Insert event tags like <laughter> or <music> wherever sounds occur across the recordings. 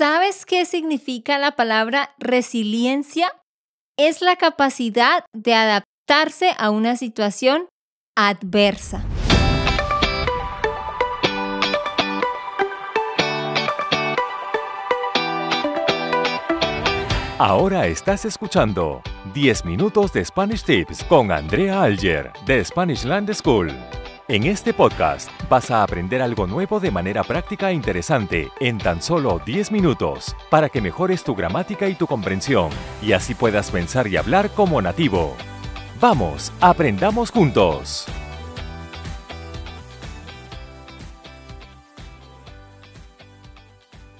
¿Sabes qué significa la palabra resiliencia? Es la capacidad de adaptarse a una situación adversa. Ahora estás escuchando 10 minutos de Spanish Tips con Andrea Alger de Spanish Land School. En este podcast vas a aprender algo nuevo de manera práctica e interesante en tan solo 10 minutos para que mejores tu gramática y tu comprensión y así puedas pensar y hablar como nativo. Vamos, aprendamos juntos.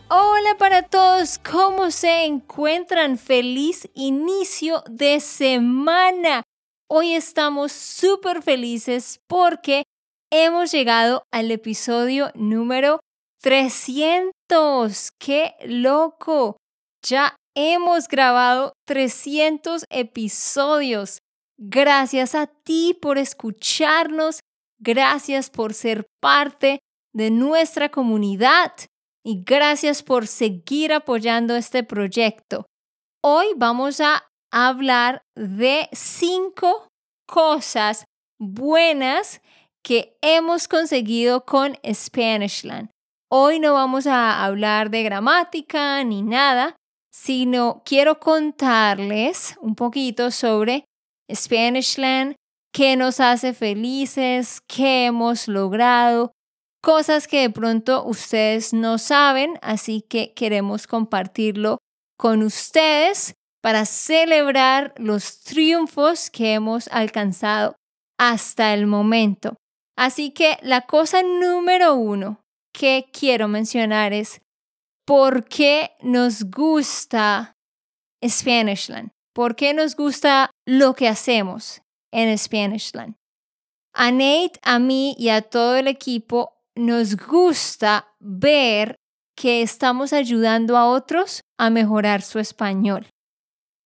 Hola para todos, ¿cómo se encuentran? Feliz inicio de semana. Hoy estamos súper felices porque hemos llegado al episodio número 300. ¡Qué loco! Ya hemos grabado 300 episodios. Gracias a ti por escucharnos. Gracias por ser parte de nuestra comunidad y gracias por seguir apoyando este proyecto. Hoy vamos a hablar de cinco cosas buenas que hemos conseguido con Spanishland. Hoy no vamos a hablar de gramática ni nada, sino quiero contarles un poquito sobre Spanishland, qué nos hace felices, qué hemos logrado, cosas que de pronto ustedes no saben, así que queremos compartirlo con ustedes para celebrar los triunfos que hemos alcanzado hasta el momento. Así que la cosa número uno que quiero mencionar es por qué nos gusta Spanishland, por qué nos gusta lo que hacemos en Spanishland. A Nate, a mí y a todo el equipo nos gusta ver que estamos ayudando a otros a mejorar su español.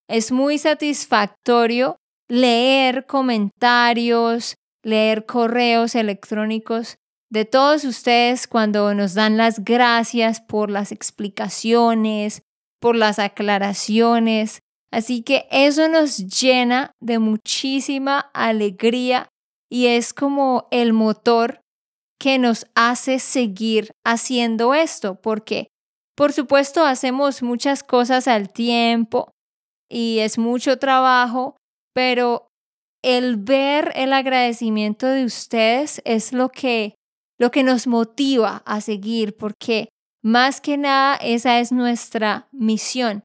Es muy satisfactorio leer comentarios, leer correos electrónicos de todos ustedes cuando nos dan las gracias por las explicaciones, por las aclaraciones. Así que eso nos llena de muchísima alegría y es como el motor que nos hace seguir haciendo esto, porque por supuesto hacemos muchas cosas al tiempo y es mucho trabajo, pero el ver el agradecimiento de ustedes es lo que lo que nos motiva a seguir, porque más que nada esa es nuestra misión,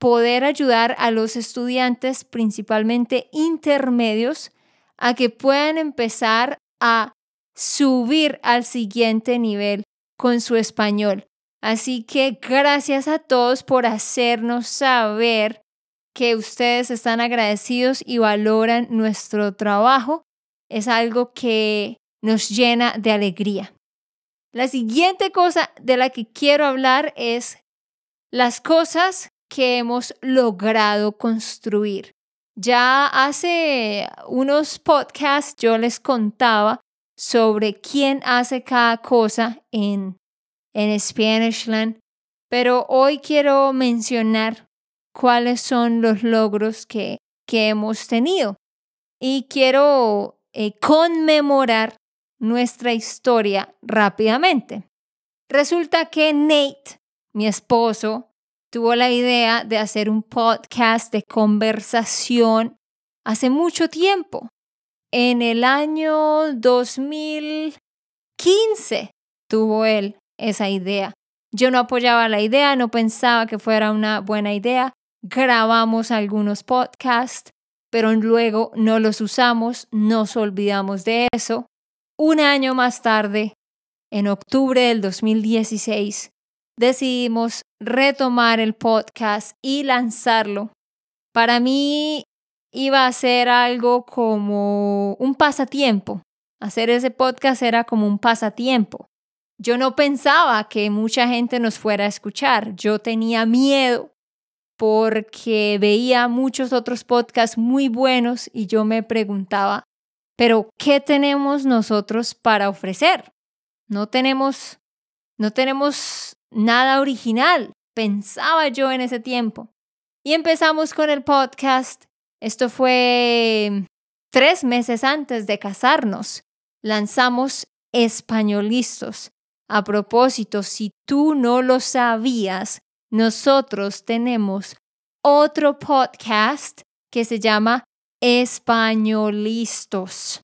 poder ayudar a los estudiantes, principalmente intermedios, a que puedan empezar a subir al siguiente nivel con su español. Así que gracias a todos por hacernos saber que ustedes están agradecidos y valoran nuestro trabajo. Es algo que nos llena de alegría. La siguiente cosa de la que quiero hablar es las cosas que hemos logrado construir. Ya hace unos podcasts yo les contaba sobre quién hace cada cosa en, en Spanishland, pero hoy quiero mencionar cuáles son los logros que, que hemos tenido. Y quiero eh, conmemorar nuestra historia rápidamente. Resulta que Nate, mi esposo, tuvo la idea de hacer un podcast de conversación hace mucho tiempo en el año 2015 tuvo él esa idea. Yo no apoyaba la idea, no pensaba que fuera una buena idea. Grabamos algunos podcasts, pero luego no los usamos, nos olvidamos de eso. Un año más tarde, en octubre del 2016, decidimos retomar el podcast y lanzarlo. Para mí iba a ser algo como un pasatiempo. Hacer ese podcast era como un pasatiempo. Yo no pensaba que mucha gente nos fuera a escuchar. Yo tenía miedo porque veía muchos otros podcasts muy buenos y yo me preguntaba, pero ¿qué tenemos nosotros para ofrecer? No tenemos no tenemos nada original. pensaba yo en ese tiempo. Y empezamos con el podcast. Esto fue tres meses antes de casarnos. Lanzamos Españolistos. A propósito, si tú no lo sabías, nosotros tenemos otro podcast que se llama Españolistos.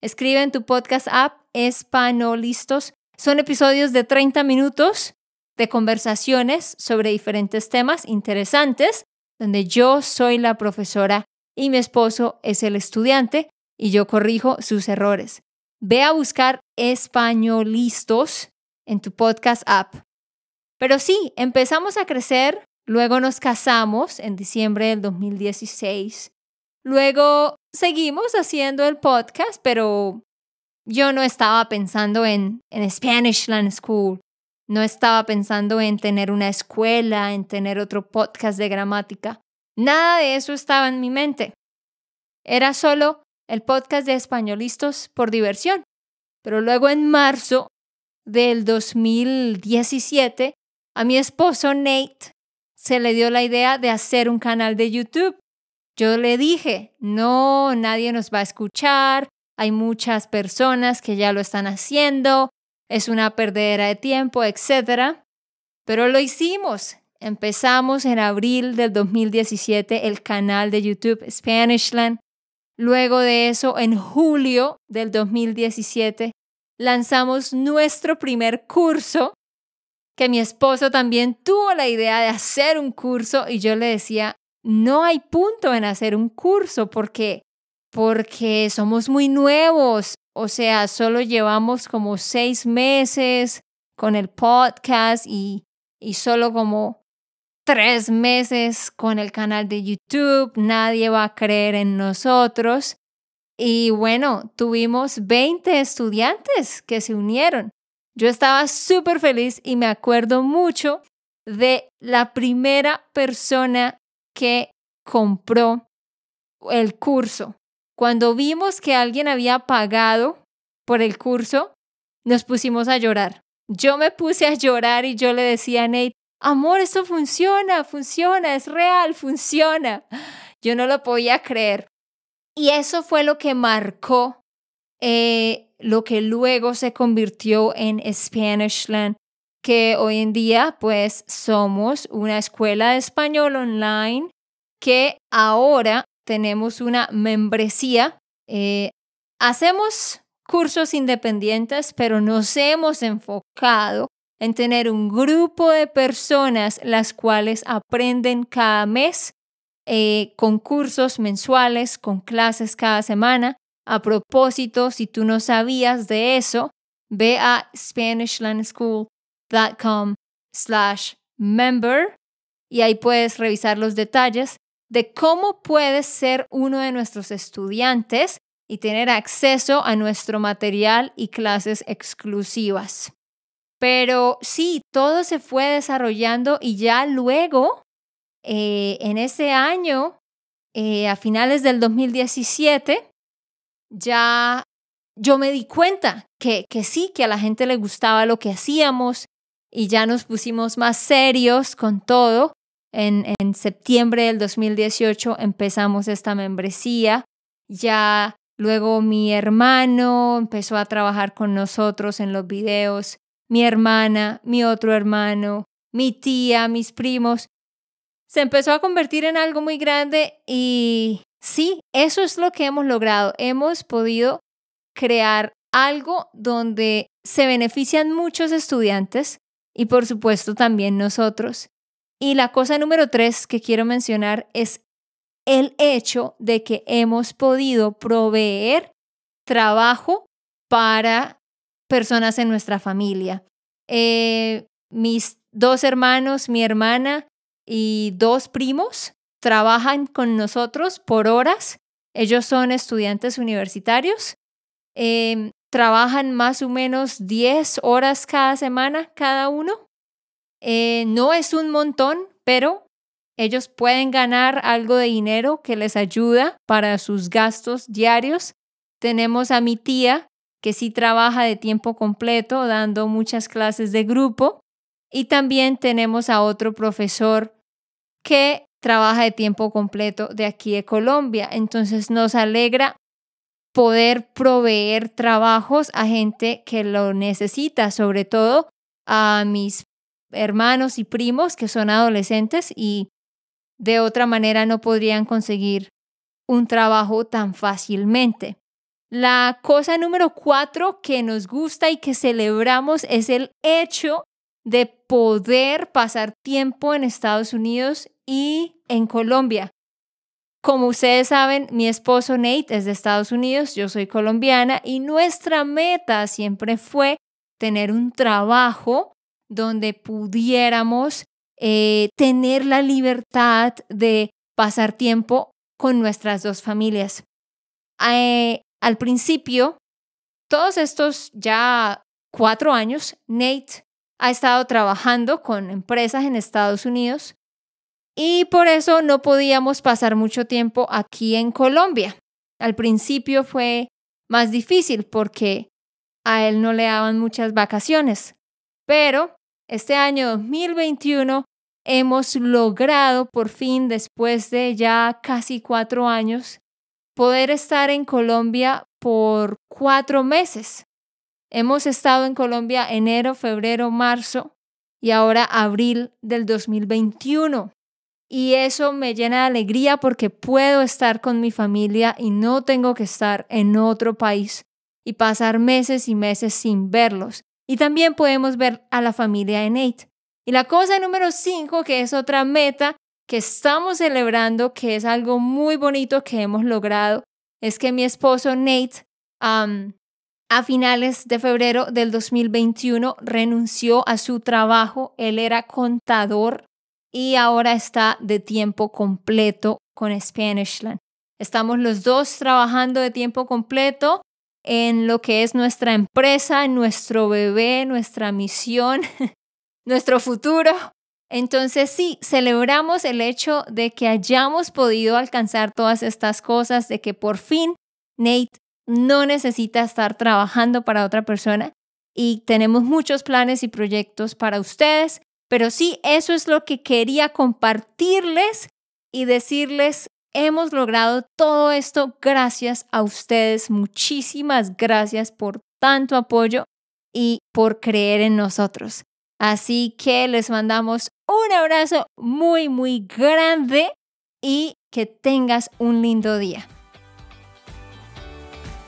Escribe en tu podcast app Españolistos. Son episodios de 30 minutos de conversaciones sobre diferentes temas interesantes, donde yo soy la profesora y mi esposo es el estudiante y yo corrijo sus errores. Ve a buscar Españolistos en tu podcast app. Pero sí, empezamos a crecer, luego nos casamos en diciembre del 2016, luego seguimos haciendo el podcast, pero yo no estaba pensando en, en Spanish Land School, no estaba pensando en tener una escuela, en tener otro podcast de gramática. Nada de eso estaba en mi mente. Era solo el podcast de españolistas por diversión. Pero luego en marzo del 2017, a mi esposo Nate se le dio la idea de hacer un canal de YouTube. Yo le dije, no, nadie nos va a escuchar, hay muchas personas que ya lo están haciendo, es una perdedera de tiempo, etc. Pero lo hicimos. Empezamos en abril del 2017 el canal de YouTube Spanishland Luego de eso, en julio del 2017, lanzamos nuestro primer curso, que mi esposo también tuvo la idea de hacer un curso y yo le decía, no hay punto en hacer un curso porque porque somos muy nuevos, o sea, solo llevamos como seis meses con el podcast y, y solo como tres meses con el canal de YouTube, nadie va a creer en nosotros. Y bueno, tuvimos 20 estudiantes que se unieron. Yo estaba súper feliz y me acuerdo mucho de la primera persona que compró el curso. Cuando vimos que alguien había pagado por el curso, nos pusimos a llorar. Yo me puse a llorar y yo le decía a Nate, amor, esto funciona, funciona, es real, funciona. Yo no lo podía creer. Y eso fue lo que marcó eh, lo que luego se convirtió en Spanishland, que hoy en día pues somos una escuela de español online que ahora tenemos una membresía. Eh, hacemos cursos independientes, pero nos hemos enfocado en tener un grupo de personas las cuales aprenden cada mes eh, con cursos mensuales, con clases cada semana. A propósito, si tú no sabías de eso, ve a SpanishLandSchool.com slash member y ahí puedes revisar los detalles de cómo puedes ser uno de nuestros estudiantes y tener acceso a nuestro material y clases exclusivas. Pero sí, todo se fue desarrollando y ya luego, eh, en ese año, eh, a finales del 2017, ya yo me di cuenta que, que sí, que a la gente le gustaba lo que hacíamos y ya nos pusimos más serios con todo. En, en septiembre del 2018 empezamos esta membresía. Ya luego mi hermano empezó a trabajar con nosotros en los videos mi hermana, mi otro hermano, mi tía, mis primos. Se empezó a convertir en algo muy grande y sí, eso es lo que hemos logrado. Hemos podido crear algo donde se benefician muchos estudiantes y por supuesto también nosotros. Y la cosa número tres que quiero mencionar es el hecho de que hemos podido proveer trabajo para personas en nuestra familia. Eh, mis dos hermanos, mi hermana y dos primos trabajan con nosotros por horas. Ellos son estudiantes universitarios. Em, trabajan más o menos 10 horas cada semana cada uno. Eh, no es un montón, pero ellos pueden ganar algo de dinero que les ayuda para sus gastos diarios. Tenemos a mi tía que sí trabaja de tiempo completo dando muchas clases de grupo Y también tenemos a otro profesor que trabaja de tiempo completo de aquí de Colombia. Entonces nos alegra poder proveer trabajos a gente que lo necesita, sobre todo a mis hermanos y primos que son adolescentes y de otra manera no podrían conseguir un trabajo tan fácilmente. La cosa número cuatro que nos gusta y que celebramos es el hecho de poder pasar tiempo en Estados Unidos y en Colombia. Como ustedes saben, mi esposo Nate es de Estados Unidos, yo soy colombiana y nuestra meta siempre fue tener un trabajo donde pudiéramos eh, tener la libertad de pasar tiempo con nuestras dos familias. Eh, al principio, todos estos ya cuatro años, Nate ha estado trabajando con empresas en Estados Unidos y por eso no podíamos pasar mucho tiempo aquí en Colombia. Al principio fue más difícil porque a él no le daban muchas vacaciones, pero este año 2021 hemos logrado por fin, después de ya casi cuatro años, poder estar en Colombia por cuatro meses. Hemos estado en Colombia enero, febrero, marzo y ahora abril del 2021. Y eso me llena de alegría porque puedo estar con mi familia y no tengo que estar en otro país y pasar meses y meses sin verlos. Y también podemos ver a la familia de Nate. Y la cosa número cinco, que es otra meta que estamos celebrando, que es algo muy bonito que hemos logrado, es que mi esposo Nate a finales de febrero del 2021 renunció a su trabajo. Él era contador y ahora está de tiempo completo con Spanishland. Estamos los dos trabajando de tiempo completo en lo que es nuestra empresa, nuestro bebé, nuestra misión, <laughs> nuestro futuro. Entonces sí, celebramos el hecho de que hayamos podido alcanzar todas estas cosas, de que por fin Nate no necesita estar trabajando para otra persona y tenemos muchos planes y proyectos para ustedes pero sí, eso es lo que quería compartirles y decirles, hemos logrado todo esto gracias a ustedes. Muchísimas gracias por tanto apoyo y por creer en nosotros. Así que les mandamos un abrazo muy, muy grande y que tengas un lindo día.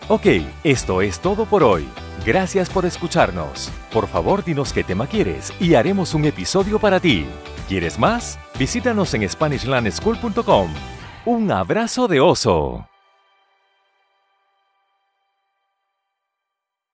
Ok, esto es todo por hoy. Gracias por escucharnos. Por favor, dinos qué tema quieres y haremos un episodio para ti. ¿Quieres más? Visítanos en SpanishLandSchool.com. Un abrazo de oso.